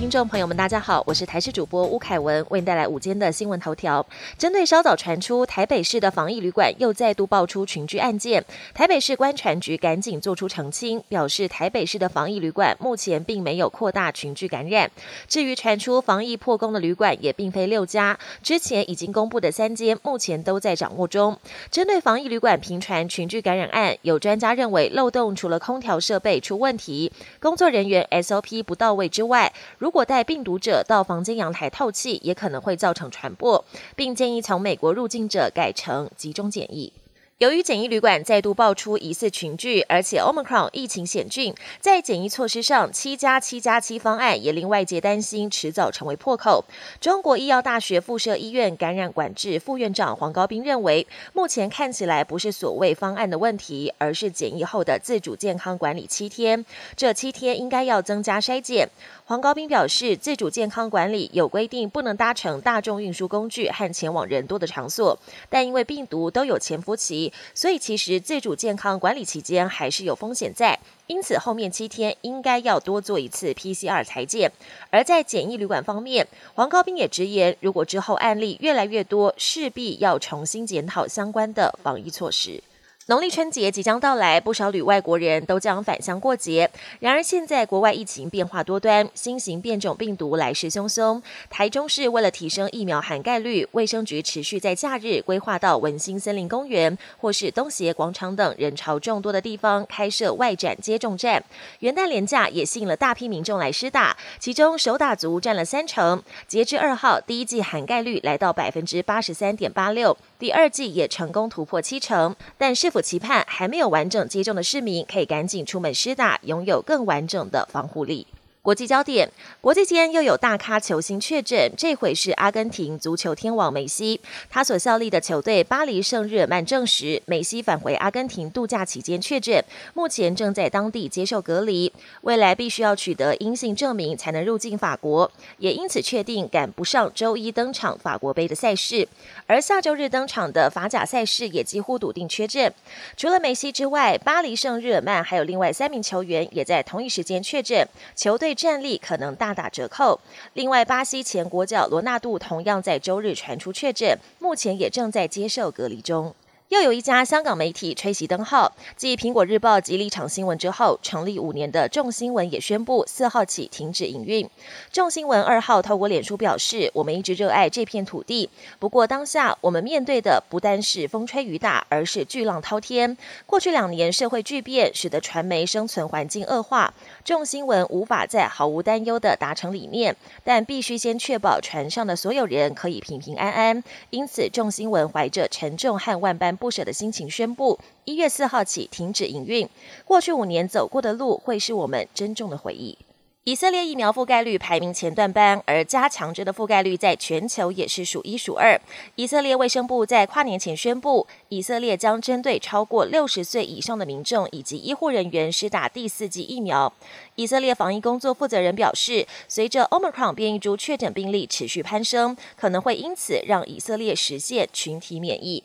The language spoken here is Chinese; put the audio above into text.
听众朋友们，大家好，我是台视主播吴凯文，为您带来午间的新闻头条。针对稍早传出台北市的防疫旅馆又再度爆出群聚案件，台北市观传局赶紧做出澄清，表示台北市的防疫旅馆目前并没有扩大群聚感染。至于传出防疫破功的旅馆，也并非六家，之前已经公布的三间，目前都在掌握中。针对防疫旅馆频传群聚感染案，有专家认为漏洞除了空调设备出问题，工作人员 SOP 不到位之外。如如果带病毒者到房间阳台透气，也可能会造成传播，并建议从美国入境者改成集中检疫。由于简易旅馆再度爆出疑似群聚，而且 Omicron 疫情险峻，在检疫措施上，七加七加七方案也令外界担心迟早成为破口。中国医药大学附设医院感染管制副院长黄高斌认为，目前看起来不是所谓方案的问题，而是检疫后的自主健康管理七天，这七天应该要增加筛检。黄高斌表示，自主健康管理有规定，不能搭乘大众运输工具和前往人多的场所，但因为病毒都有潜伏期。所以，其实自主健康管理期间还是有风险在，因此后面七天应该要多做一次 PCR 裁剪。而在检疫旅馆方面，黄高斌也直言，如果之后案例越来越多，势必要重新检讨相关的防疫措施。农历春节即将到来，不少旅外国人都将返乡过节。然而，现在国外疫情变化多端，新型变种病毒来势汹汹。台中市为了提升疫苗涵盖率，卫生局持续在假日规划到文心森林公园或是东协广场等人潮众多的地方开设外展接种站。元旦连假也吸引了大批民众来施打，其中手打族占了三成。截至二号，第一季涵盖率来到百分之八十三点八六，第二季也成功突破七成。但是否期盼还没有完整接种的市民，可以赶紧出门施打，拥有更完整的防护力。国际焦点：国际间又有大咖球星确诊，这回是阿根廷足球天王梅西。他所效力的球队巴黎圣日耳曼证实，梅西返回阿根廷度假期间确诊，目前正在当地接受隔离，未来必须要取得阴性证明才能入境法国，也因此确定赶不上周一登场法国杯的赛事。而下周日登场的法甲赛事也几乎笃定缺阵。除了梅西之外，巴黎圣日耳曼还有另外三名球员也在同一时间确诊，球队。战力可能大打折扣。另外，巴西前国脚罗纳度同样在周日传出确诊，目前也正在接受隔离中。又有一家香港媒体吹熄灯号，继苹果日报及立场新闻之后，成立五年的众新闻也宣布四号起停止营运。众新闻二号透过脸书表示：“我们一直热爱这片土地，不过当下我们面对的不单是风吹雨打，而是巨浪滔天。过去两年社会巨变，使得传媒生存环境恶化，众新闻无法再毫无担忧的达成理念，但必须先确保船上的所有人可以平平安安。因此，众新闻怀着沉重和万般。”不舍的心情宣布，一月四号起停止营运。过去五年走过的路，会是我们珍重的回忆。以色列疫苗覆盖率排名前段班，而加强针的覆盖率在全球也是数一数二。以色列卫生部在跨年前宣布，以色列将针对超过六十岁以上的民众以及医护人员施打第四剂疫苗。以色列防疫工作负责人表示，随着 Omicron 变异株确诊病例持续攀升，可能会因此让以色列实现群体免疫。